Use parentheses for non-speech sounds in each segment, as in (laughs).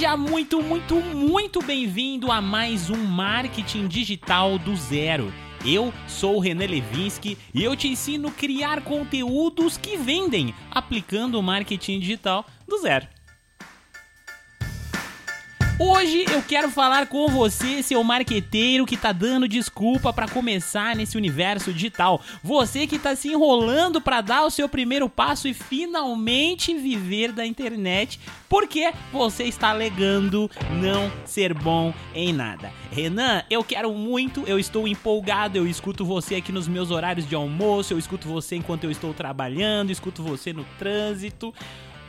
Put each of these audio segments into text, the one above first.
Seja muito, muito, muito bem-vindo a mais um Marketing Digital do Zero. Eu sou o René Levinsky e eu te ensino a criar conteúdos que vendem aplicando o marketing digital do zero. Hoje eu quero falar com você, seu marqueteiro que tá dando desculpa para começar nesse universo digital. Você que tá se enrolando para dar o seu primeiro passo e finalmente viver da internet, porque você está alegando não ser bom em nada. Renan, eu quero muito, eu estou empolgado, eu escuto você aqui nos meus horários de almoço, eu escuto você enquanto eu estou trabalhando, escuto você no trânsito.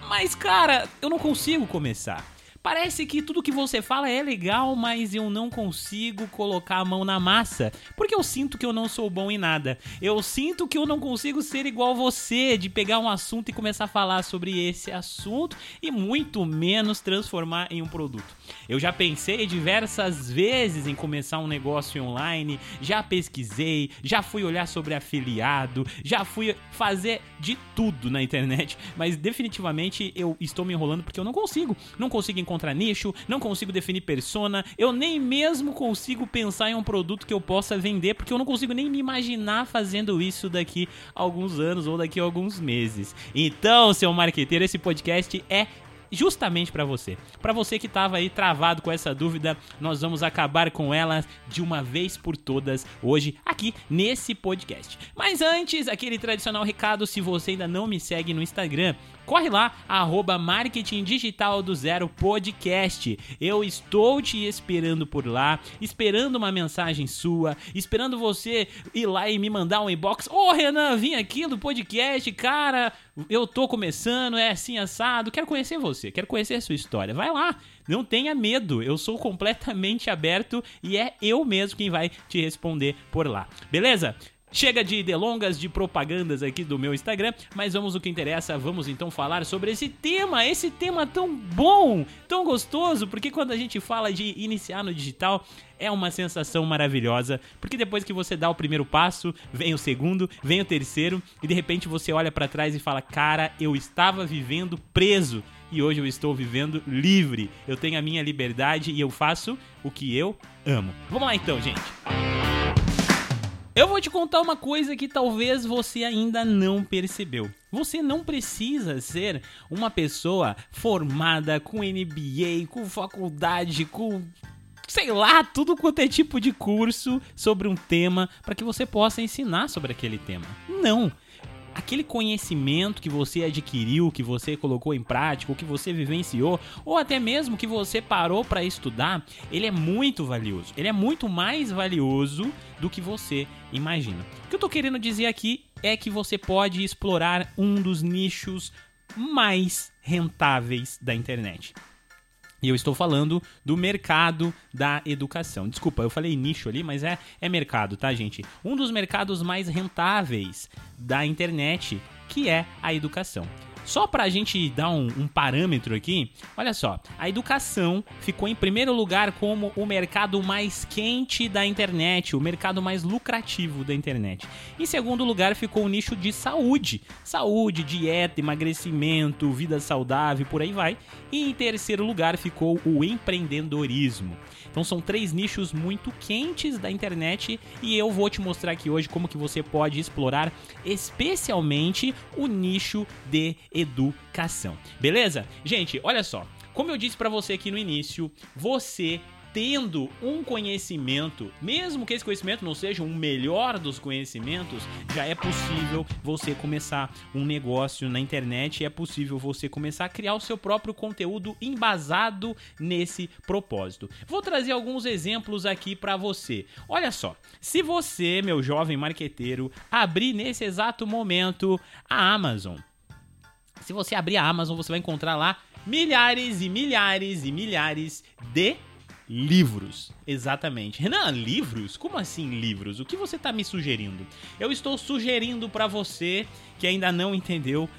Mas cara, eu não consigo começar. Parece que tudo que você fala é legal, mas eu não consigo colocar a mão na massa, porque eu sinto que eu não sou bom em nada. Eu sinto que eu não consigo ser igual você, de pegar um assunto e começar a falar sobre esse assunto e muito menos transformar em um produto. Eu já pensei diversas vezes em começar um negócio online, já pesquisei, já fui olhar sobre afiliado, já fui fazer de tudo na internet, mas definitivamente eu estou me enrolando porque eu não consigo. Não consigo nicho, não consigo definir persona, eu nem mesmo consigo pensar em um produto que eu possa vender, porque eu não consigo nem me imaginar fazendo isso daqui a alguns anos ou daqui a alguns meses. Então, seu marqueteiro, esse podcast é justamente para você. Para você que estava aí travado com essa dúvida, nós vamos acabar com ela de uma vez por todas hoje aqui nesse podcast. Mas antes, aquele tradicional recado, se você ainda não me segue no Instagram, corre lá, arroba Marketing Digital do Zero Podcast. Eu estou te esperando por lá, esperando uma mensagem sua, esperando você ir lá e me mandar um inbox. Ô oh, Renan, vim aqui do podcast, cara, eu tô começando, é assim assado, quero conhecer você, quero conhecer a sua história. Vai lá, não tenha medo, eu sou completamente aberto e é eu mesmo quem vai te responder por lá. Beleza? Chega de delongas, de propagandas aqui do meu Instagram, mas vamos o que interessa, vamos então falar sobre esse tema, esse tema tão bom, tão gostoso, porque quando a gente fala de iniciar no digital, é uma sensação maravilhosa, porque depois que você dá o primeiro passo, vem o segundo, vem o terceiro, e de repente você olha para trás e fala: "Cara, eu estava vivendo preso e hoje eu estou vivendo livre. Eu tenho a minha liberdade e eu faço o que eu amo". Vamos lá então, gente. Eu vou te contar uma coisa que talvez você ainda não percebeu. Você não precisa ser uma pessoa formada com MBA, com faculdade, com sei lá, tudo quanto é tipo de curso sobre um tema para que você possa ensinar sobre aquele tema. Não aquele conhecimento que você adquiriu, que você colocou em prática, ou que você vivenciou, ou até mesmo que você parou para estudar, ele é muito valioso. Ele é muito mais valioso do que você imagina. O que eu tô querendo dizer aqui é que você pode explorar um dos nichos mais rentáveis da internet. E eu estou falando do mercado da educação. Desculpa, eu falei nicho ali, mas é, é mercado, tá, gente? Um dos mercados mais rentáveis da internet, que é a educação. Só para a gente dar um, um, parâmetro aqui, olha só, a educação ficou em primeiro lugar como o mercado mais quente da internet, o mercado mais lucrativo da internet. Em segundo lugar ficou o nicho de saúde, saúde, dieta, emagrecimento, vida saudável, por aí vai. E em terceiro lugar ficou o empreendedorismo. Então são três nichos muito quentes da internet e eu vou te mostrar aqui hoje como que você pode explorar especialmente o nicho de educação. Beleza? Gente, olha só. Como eu disse para você aqui no início, você tendo um conhecimento, mesmo que esse conhecimento não seja um melhor dos conhecimentos, já é possível você começar um negócio na internet, é possível você começar a criar o seu próprio conteúdo embasado nesse propósito. Vou trazer alguns exemplos aqui para você. Olha só, se você, meu jovem marqueteiro, abrir nesse exato momento a Amazon, se você abrir a Amazon, você vai encontrar lá milhares e milhares e milhares de livros. Exatamente. Renan, livros? Como assim livros? O que você está me sugerindo? Eu estou sugerindo para você que ainda não entendeu,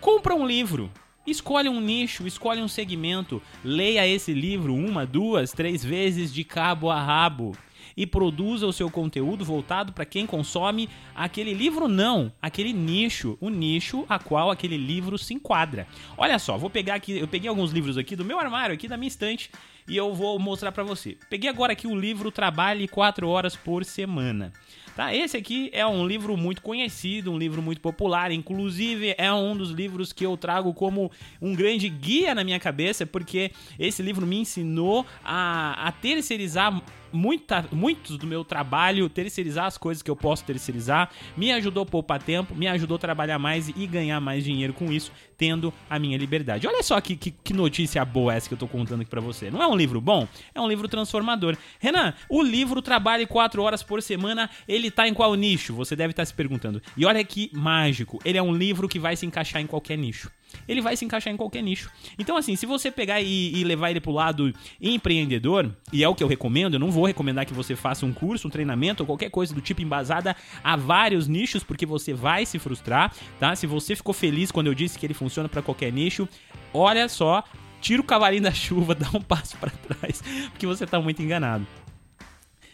compra um livro. Escolhe um nicho, escolhe um segmento, leia esse livro uma, duas, três vezes de cabo a rabo e produza o seu conteúdo voltado para quem consome aquele livro não, aquele nicho, o nicho a qual aquele livro se enquadra. Olha só, vou pegar aqui, eu peguei alguns livros aqui do meu armário, aqui da minha estante, e eu vou mostrar para você. Peguei agora aqui o livro Trabalhe 4 horas por semana. Tá? Esse aqui é um livro muito conhecido, um livro muito popular, inclusive é um dos livros que eu trago como um grande guia na minha cabeça, porque esse livro me ensinou a, a terceirizar muita, muito do meu trabalho, terceirizar as coisas que eu posso terceirizar, me ajudou a poupar tempo, me ajudou a trabalhar mais e ganhar mais dinheiro com isso, tendo a minha liberdade. Olha só que, que, que notícia boa essa que eu tô contando aqui pra você. Não é um livro bom? É um livro transformador. Renan, o livro Trabalhe 4 horas por semana, ele tá em qual nicho? Você deve estar tá se perguntando. E olha que mágico, ele é um livro que vai se encaixar em qualquer nicho ele vai se encaixar em qualquer nicho. Então, assim, se você pegar e, e, levar ele pro lado empreendedor, e é o que eu recomendo, eu não vou recomendar que você faça um curso, um treinamento ou qualquer coisa do tipo embasada a vários nichos, porque você vai se frustrar, tá? Se você ficou feliz quando eu disse que ele funciona para qualquer nicho, olha só, tira o cavalinho da chuva, (laughs) dá um passo para trás, porque você tá muito enganado.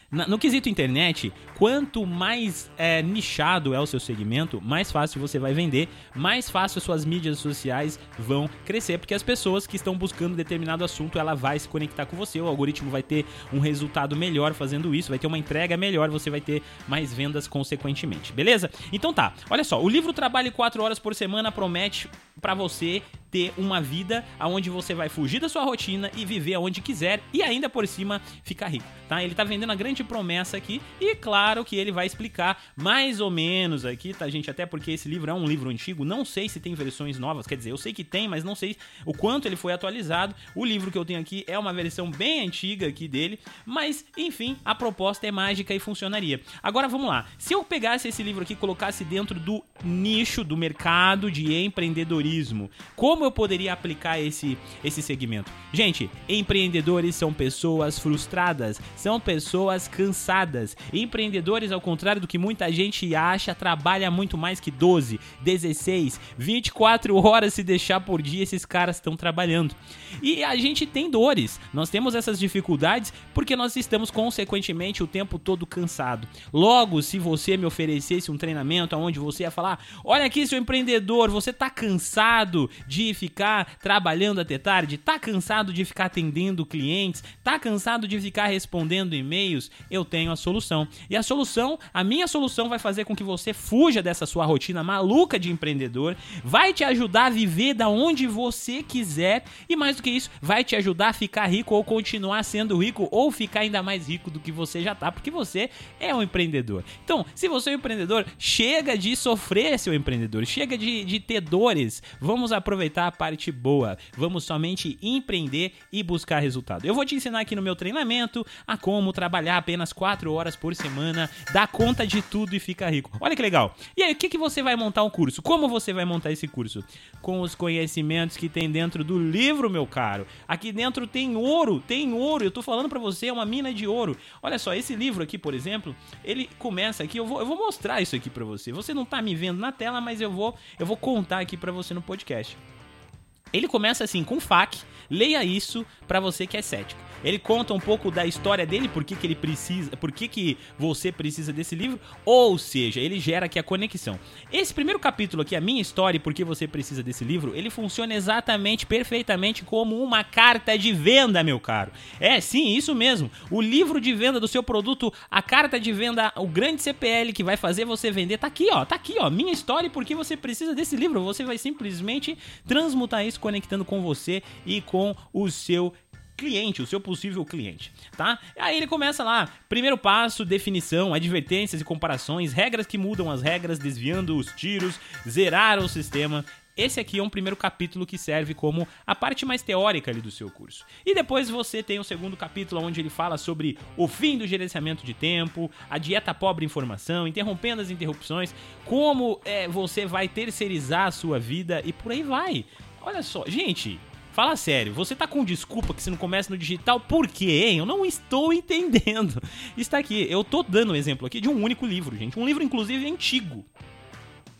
No quesito internet, quanto mais é, nichado é o seu segmento, mais fácil você vai vender, mais fácil suas mídias sociais vão crescer, porque as pessoas que estão buscando determinado assunto, ela vai se conectar com você, o algoritmo vai ter um resultado melhor fazendo isso, vai ter uma entrega melhor, você vai ter mais vendas consequentemente, beleza? Então tá, olha só, o livro Trabalhe 4 horas por semana promete para você ter uma vida onde você vai fugir da sua rotina e viver aonde quiser e ainda por cima ficar rico, tá? Ele tá vendendo a grande promessa aqui e claro que ele vai explicar mais ou menos aqui, tá gente? Até porque esse livro é um livro antigo, não sei se tem versões novas, quer dizer, eu sei que tem, mas não sei o quanto ele foi atualizado. O livro que eu tenho aqui é uma versão bem antiga aqui dele, mas enfim, a proposta é mágica e funcionaria. Agora vamos lá. Se eu pegasse esse livro aqui e colocasse dentro do nicho do mercado de empreendedorismo, como eu poderia aplicar esse esse segmento? Gente, empreendedores são pessoas frustradas, são pessoas cansadas. Empreendedores, ao contrário do que muita gente acha, trabalha muito mais que 12, 16, 24 horas se deixar por dia esses caras estão trabalhando. E a gente tem dores. Nós temos essas dificuldades porque nós estamos consequentemente o tempo todo cansado. Logo, se você me oferecesse um treinamento onde você ia falar: "Olha aqui, seu empreendedor, você tá cansado de ficar trabalhando até tarde, tá cansado de ficar atendendo clientes, tá cansado de ficar respondendo e-mails?" Eu tenho a solução. E a solução, a minha solução vai fazer com que você fuja dessa sua rotina maluca de empreendedor, vai te ajudar a viver da onde você quiser e mais do que isso, vai te ajudar a ficar rico ou continuar sendo rico ou ficar ainda mais rico do que você já tá, porque você é um empreendedor. Então, se você é um empreendedor, chega de sofrer seu empreendedor, chega de, de ter dores. Vamos aproveitar a parte boa. Vamos somente empreender e buscar resultado. Eu vou te ensinar aqui no meu treinamento a como trabalhar apenas 4 horas por semana, dar conta de tudo e ficar rico. Olha que legal. E aí, o que, que você vai montar um curso? Como você vai montar esse curso? Com os conhecimentos que tem dentro do livro, meu caro. Aqui dentro tem ouro, tem ouro. Eu tô falando para você, é uma mina de ouro. Olha só, esse livro aqui, por exemplo, ele começa aqui, eu vou, eu vou mostrar isso aqui para você. Você não tá me vendo na tela, mas eu vou, eu vou contar aqui para você no podcast. Ele começa assim com FAQ. Leia isso para você que é cético. Ele conta um pouco da história dele, por que, que ele precisa, por que, que você precisa desse livro, ou seja, ele gera aqui a conexão. Esse primeiro capítulo aqui, a minha história e por que você precisa desse livro, ele funciona exatamente, perfeitamente como uma carta de venda, meu caro. É, sim, isso mesmo. O livro de venda do seu produto, a carta de venda, o grande CPL que vai fazer você vender, tá aqui, ó, tá aqui, ó, minha história e por que você precisa desse livro. Você vai simplesmente transmutar isso conectando com você e com o seu cliente, o seu possível cliente, tá? Aí ele começa lá, primeiro passo, definição, advertências e comparações, regras que mudam as regras, desviando os tiros, zerar o sistema. Esse aqui é um primeiro capítulo que serve como a parte mais teórica ali do seu curso. E depois você tem o segundo capítulo onde ele fala sobre o fim do gerenciamento de tempo, a dieta pobre informação, interrompendo as interrupções, como é, você vai terceirizar a sua vida e por aí vai. Olha só, gente, Fala sério, você tá com desculpa que você não começa no digital, por quê, hein? Eu não estou (laughs) entendendo. Está aqui, eu tô dando um exemplo aqui de um único livro, gente. Um livro, inclusive, antigo.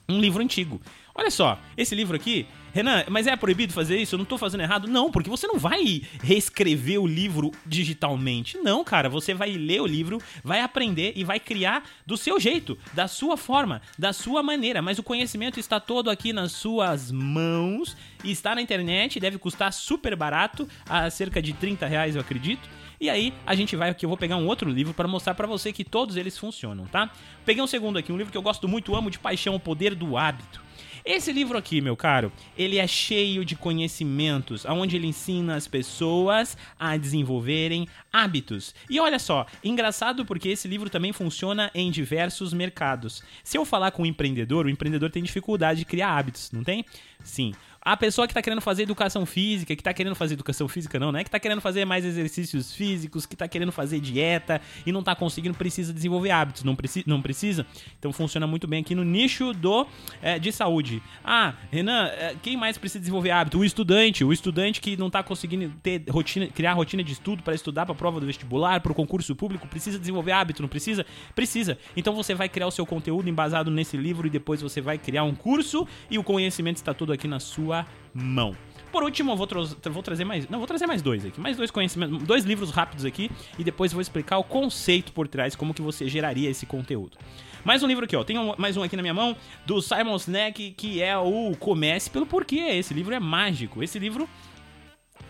Um livro antigo. Olha só, esse livro aqui Renan, mas é proibido fazer isso? Eu não tô fazendo errado? Não, porque você não vai reescrever o livro digitalmente. Não, cara, você vai ler o livro, vai aprender e vai criar do seu jeito, da sua forma, da sua maneira. Mas o conhecimento está todo aqui nas suas mãos e está na internet, deve custar super barato, a cerca de 30 reais, eu acredito. E aí a gente vai aqui, eu vou pegar um outro livro para mostrar para você que todos eles funcionam, tá? Peguei um segundo aqui, um livro que eu gosto muito, amo de paixão, O Poder do Hábito. Esse livro aqui, meu caro, ele é cheio de conhecimentos, onde ele ensina as pessoas a desenvolverem hábitos. E olha só, engraçado porque esse livro também funciona em diversos mercados. Se eu falar com um empreendedor, o empreendedor tem dificuldade de criar hábitos, não tem? Sim. A pessoa que está querendo fazer educação física, que está querendo fazer educação física não, né? Que está querendo fazer mais exercícios físicos, que está querendo fazer dieta e não está conseguindo, precisa desenvolver hábitos. Não, preci não precisa? Então funciona muito bem aqui no nicho do é, de saúde. Ah, Renan, é, quem mais precisa desenvolver hábito? O estudante. O estudante que não está conseguindo ter rotina, criar rotina de estudo para estudar para prova do vestibular, para o concurso público, precisa desenvolver hábito, não precisa? Precisa. Então você vai criar o seu conteúdo embasado nesse livro e depois você vai criar um curso e o conhecimento está todo aqui na sua sua mão. Por último, eu vou, tra vou, trazer mais. Não, vou trazer mais dois aqui. Mais dois conhecimentos. Dois livros rápidos aqui. E depois vou explicar o conceito por trás, como que você geraria esse conteúdo. Mais um livro aqui, ó. Tem um, mais um aqui na minha mão, do Simon Sinek, que é o Comece pelo Porquê. Esse livro é mágico. Esse livro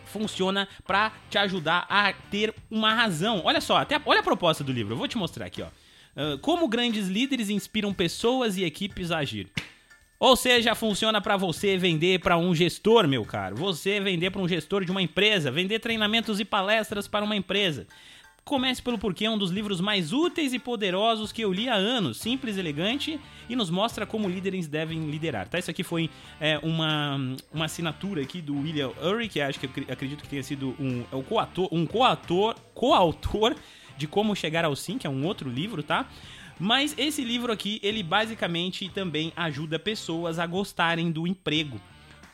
funciona para te ajudar a ter uma razão. Olha só, até olha a proposta do livro. Eu vou te mostrar aqui, ó. Uh, como grandes líderes inspiram pessoas e equipes a agir. Ou seja, funciona para você vender para um gestor, meu caro. Você vender para um gestor de uma empresa, vender treinamentos e palestras para uma empresa. Comece pelo porquê é um dos livros mais úteis e poderosos que eu li há anos, simples, elegante e nos mostra como líderes devem liderar. Tá? Isso aqui foi é, uma, uma assinatura aqui do William Ury, que acho que acredito que tenha sido um, é coautor, um coautor, coautor de Como Chegar ao Sim, que é um outro livro, tá? Mas esse livro aqui, ele basicamente também ajuda pessoas a gostarem do emprego.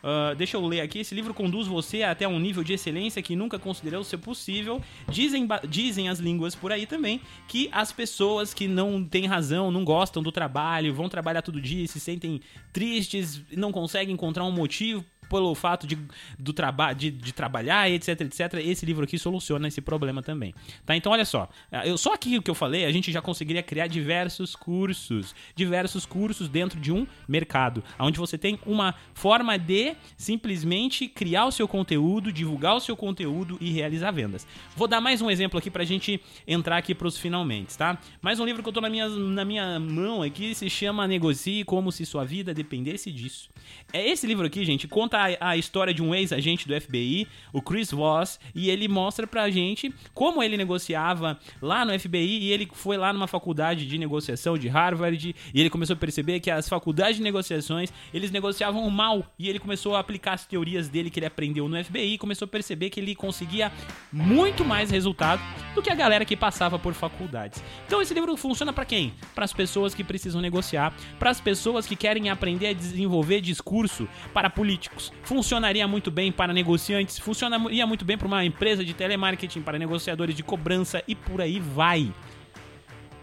Uh, deixa eu ler aqui. Esse livro conduz você até um nível de excelência que nunca considerou ser possível. Dizem, dizem as línguas por aí também que as pessoas que não têm razão, não gostam do trabalho, vão trabalhar todo dia, se sentem tristes, não conseguem encontrar um motivo pelo fato de, do traba de, de trabalhar, etc, etc, esse livro aqui soluciona esse problema também. Tá? Então, olha só. É, eu, só aqui o que eu falei, a gente já conseguiria criar diversos cursos. Diversos cursos dentro de um mercado. Onde você tem uma forma de simplesmente criar o seu conteúdo, divulgar o seu conteúdo e realizar vendas. Vou dar mais um exemplo aqui pra gente entrar aqui pros finalmente, tá? Mais um livro que eu tô na minha, na minha mão aqui se chama Negocie como se sua vida dependesse disso. É esse livro aqui, gente, conta a, história de um ex-agente do FBI, o Chris Voss, e ele mostra pra gente como ele negociava lá no FBI e ele foi lá numa faculdade de negociação de Harvard e ele começou a perceber que as faculdades de negociações, eles negociavam mal e ele começou a aplicar as teorias dele que ele aprendeu no FBI e começou a perceber que ele conseguia muito mais resultado do que a galera que passava por faculdades. Então esse livro funciona para quem? Para as pessoas que precisam negociar, para as pessoas que querem aprender a desenvolver discurso para políticos, funcionaria muito bem para negociantes, funcionaria muito bem para uma empresa de telemarketing, para negociadores de cobrança e por aí vai.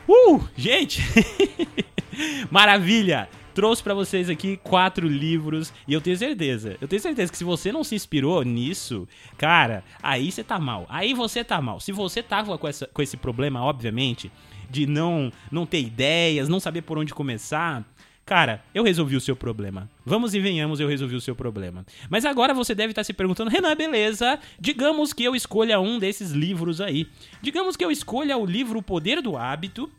Uh, gente! (laughs) Maravilha! Trouxe para vocês aqui quatro livros e eu tenho certeza, eu tenho certeza que se você não se inspirou nisso, cara, aí você tá mal. Aí você tá mal. Se você tava com, essa, com esse problema, obviamente, de não não ter ideias, não saber por onde começar, Cara, eu resolvi o seu problema. Vamos e venhamos, eu resolvi o seu problema. Mas agora você deve estar se perguntando, Renan, beleza? Digamos que eu escolha um desses livros aí. Digamos que eu escolha o livro O Poder do Hábito.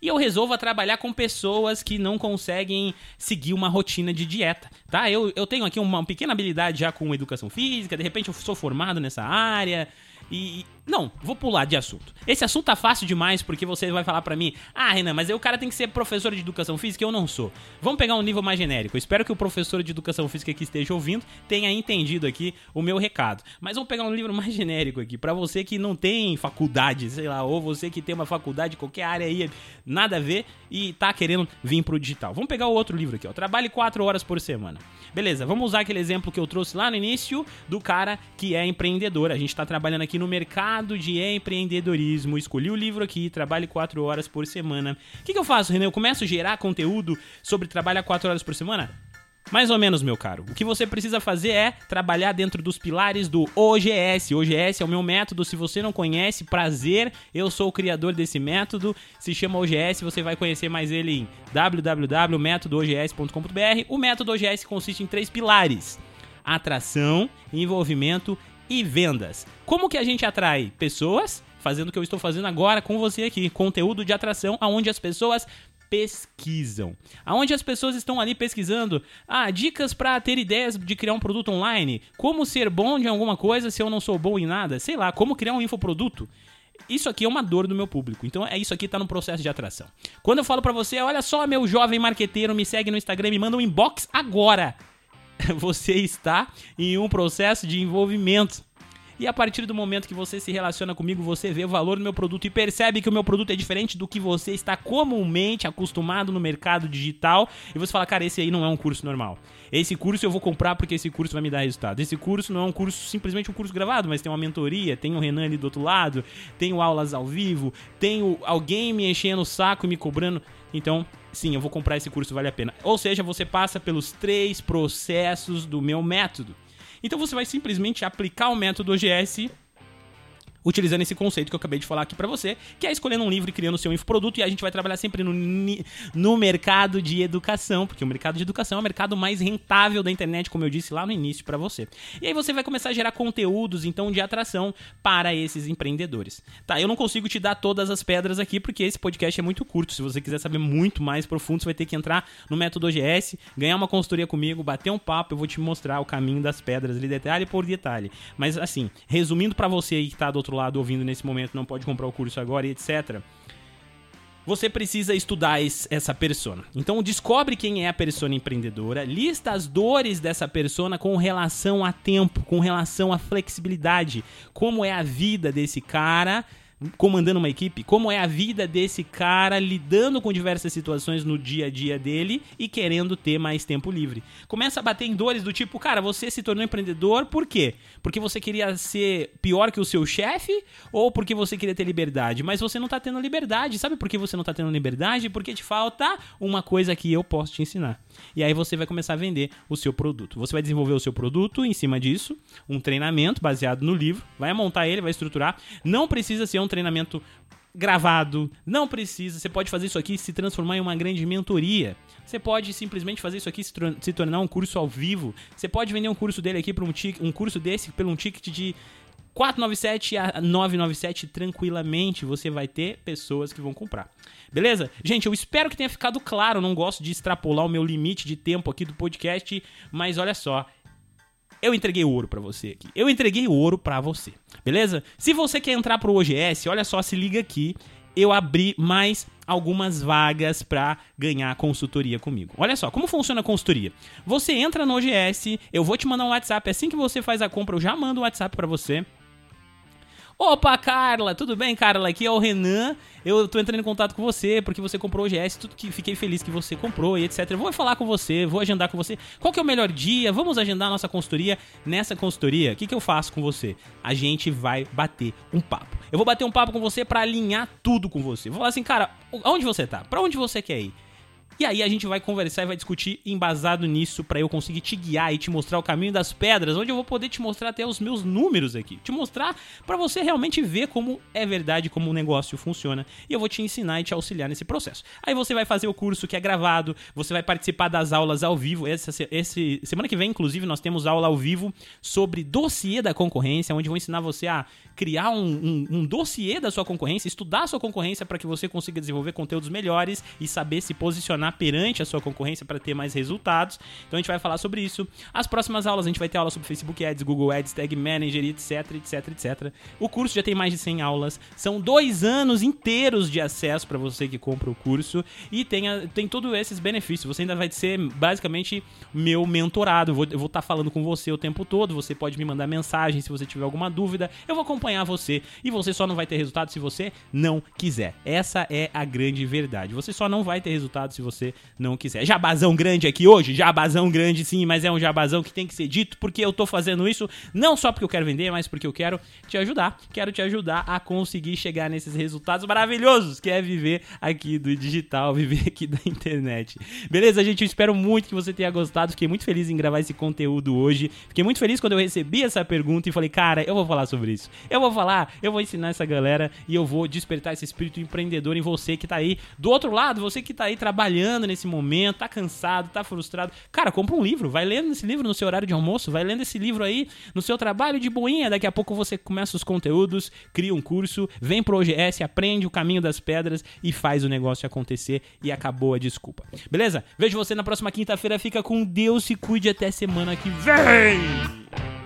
E eu resolva trabalhar com pessoas que não conseguem seguir uma rotina de dieta, tá? Eu, eu tenho aqui uma pequena habilidade já com educação física, de repente eu sou formado nessa área, e. Não, vou pular de assunto. Esse assunto tá fácil demais porque você vai falar para mim: ah, Renan, mas aí o cara tem que ser professor de educação física eu não sou. Vamos pegar um nível mais genérico. Espero que o professor de educação física que esteja ouvindo tenha entendido aqui o meu recado. Mas vamos pegar um livro mais genérico aqui. para você que não tem faculdade, sei lá, ou você que tem uma faculdade, qualquer área aí, nada a ver e tá querendo vir pro digital. Vamos pegar o outro livro aqui, ó. Trabalhe 4 horas por semana. Beleza, vamos usar aquele exemplo que eu trouxe lá no início do cara que é empreendedor. A gente tá trabalhando aqui no mercado de empreendedorismo. Escolhi o livro aqui, trabalhe 4 horas por semana. O que, que eu faço, René? Eu começo a gerar conteúdo sobre trabalhar 4 horas por semana? Mais ou menos, meu caro. O que você precisa fazer é trabalhar dentro dos pilares do OGS. OGS é o meu método. Se você não conhece, prazer, eu sou o criador desse método. Se chama OGS, você vai conhecer mais ele em www.métodoogs.com.br. O método OGS consiste em três pilares: atração, envolvimento e vendas. Como que a gente atrai pessoas? Fazendo o que eu estou fazendo agora com você aqui, conteúdo de atração, aonde as pessoas pesquisam. Aonde as pessoas estão ali pesquisando, ah, dicas para ter ideias de criar um produto online, como ser bom de alguma coisa se eu não sou bom em nada, sei lá, como criar um infoproduto. Isso aqui é uma dor do meu público. Então é isso aqui tá no processo de atração. Quando eu falo para você, olha só, meu jovem marqueteiro, me segue no Instagram, me manda um inbox agora. (laughs) Você está em um processo de envolvimento. E a partir do momento que você se relaciona comigo, você vê o valor do meu produto e percebe que o meu produto é diferente do que você está comumente acostumado no mercado digital. E você fala, cara, esse aí não é um curso normal. Esse curso eu vou comprar porque esse curso vai me dar resultado. Esse curso não é um curso simplesmente um curso gravado, mas tem uma mentoria, tem o Renan ali do outro lado, tenho aulas ao vivo, tenho alguém me enchendo o saco e me cobrando. Então, sim, eu vou comprar esse curso, vale a pena. Ou seja, você passa pelos três processos do meu método. Então você vai simplesmente aplicar o método OGS utilizando esse conceito que eu acabei de falar aqui para você, que é escolhendo um livro e criando o seu infoproduto, e a gente vai trabalhar sempre no, no mercado de educação, porque o mercado de educação é o mercado mais rentável da internet, como eu disse lá no início para você. E aí você vai começar a gerar conteúdos, então, de atração para esses empreendedores. Tá, eu não consigo te dar todas as pedras aqui, porque esse podcast é muito curto, se você quiser saber muito mais profundo, você vai ter que entrar no método OGS, ganhar uma consultoria comigo, bater um papo, eu vou te mostrar o caminho das pedras ali, detalhe por detalhe. Mas, assim, resumindo para você aí que tá do outro lado ouvindo nesse momento não pode comprar o curso agora e etc. Você precisa estudar essa persona. Então descobre quem é a persona empreendedora, lista as dores dessa persona com relação a tempo, com relação a flexibilidade, como é a vida desse cara comandando uma equipe, como é a vida desse cara lidando com diversas situações no dia a dia dele e querendo ter mais tempo livre. Começa a bater em dores do tipo, cara, você se tornou empreendedor por quê? Porque você queria ser pior que o seu chefe ou porque você queria ter liberdade? Mas você não tá tendo liberdade. Sabe por que você não tá tendo liberdade? Porque te falta uma coisa que eu posso te ensinar. E aí você vai começar a vender o seu produto. Você vai desenvolver o seu produto em cima disso, um treinamento baseado no livro, vai montar ele, vai estruturar. Não precisa ser um treinamento gravado, não precisa. Você pode fazer isso aqui se transformar em uma grande mentoria. Você pode simplesmente fazer isso aqui se, tornar um curso ao vivo. Você pode vender um curso dele aqui para um, um curso desse por um ticket de 497 a 997 tranquilamente você vai ter pessoas que vão comprar. Beleza? Gente, eu espero que tenha ficado claro, não gosto de extrapolar o meu limite de tempo aqui do podcast, mas olha só, eu entreguei ouro para você aqui. Eu entreguei ouro para você. Beleza? Se você quer entrar pro OGS, olha só, se liga aqui. Eu abri mais algumas vagas para ganhar consultoria comigo. Olha só, como funciona a consultoria? Você entra no OGS, eu vou te mandar um WhatsApp assim que você faz a compra, eu já mando um WhatsApp para você. Opa, Carla, tudo bem, Carla? Aqui é o Renan. Eu tô entrando em contato com você porque você comprou o OGS, tudo que fiquei feliz que você comprou e etc. vou falar com você, vou agendar com você. Qual que é o melhor dia? Vamos agendar a nossa consultoria. Nessa consultoria, o que, que eu faço com você? A gente vai bater um papo. Eu vou bater um papo com você para alinhar tudo com você. Vou falar assim, cara, aonde você tá? Para onde você quer ir? E aí a gente vai conversar e vai discutir embasado nisso para eu conseguir te guiar e te mostrar o caminho das pedras, onde eu vou poder te mostrar até os meus números aqui, te mostrar para você realmente ver como é verdade, como o negócio funciona. E eu vou te ensinar e te auxiliar nesse processo. Aí você vai fazer o curso que é gravado, você vai participar das aulas ao vivo. Essa, esse, semana que vem, inclusive, nós temos aula ao vivo sobre dossiê da concorrência, onde eu vou ensinar você a criar um, um, um dossiê da sua concorrência, estudar a sua concorrência para que você consiga desenvolver conteúdos melhores e saber se posicionar posicionar perante a sua concorrência para ter mais resultados. Então a gente vai falar sobre isso. As próximas aulas a gente vai ter aula sobre Facebook Ads, Google Ads, Tag Manager, etc, etc, etc. O curso já tem mais de 100 aulas. São dois anos inteiros de acesso para você que compra o curso e tem, a, tem todos esses benefícios. Você ainda vai ser basicamente meu mentorado. Eu vou estar tá falando com você o tempo todo. Você pode me mandar mensagem se você tiver alguma dúvida. Eu vou acompanhar você e você só não vai ter resultado se você não quiser. Essa é a grande verdade. Você só não vai ter resultado se você você não quiser. Jabazão grande aqui hoje, jabazão grande sim, mas é um jabazão que tem que ser dito porque eu tô fazendo isso não só porque eu quero vender, mas porque eu quero te ajudar. Quero te ajudar a conseguir chegar nesses resultados maravilhosos que é viver aqui do digital, viver aqui da internet. Beleza, gente? Eu espero muito que você tenha gostado. Fiquei muito feliz em gravar esse conteúdo hoje. Fiquei muito feliz quando eu recebi essa pergunta e falei, cara, eu vou falar sobre isso. Eu vou falar, eu vou ensinar essa galera e eu vou despertar esse espírito empreendedor em você que tá aí do outro lado, você que tá aí trabalhando nesse momento, tá cansado, tá frustrado. Cara, compra um livro, vai lendo esse livro no seu horário de almoço, vai lendo esse livro aí no seu trabalho de boinha. Daqui a pouco você começa os conteúdos, cria um curso, vem pro OGS, aprende o caminho das pedras e faz o negócio acontecer e acabou a desculpa. Beleza? Vejo você na próxima quinta-feira. Fica com Deus, se cuide até semana que vem!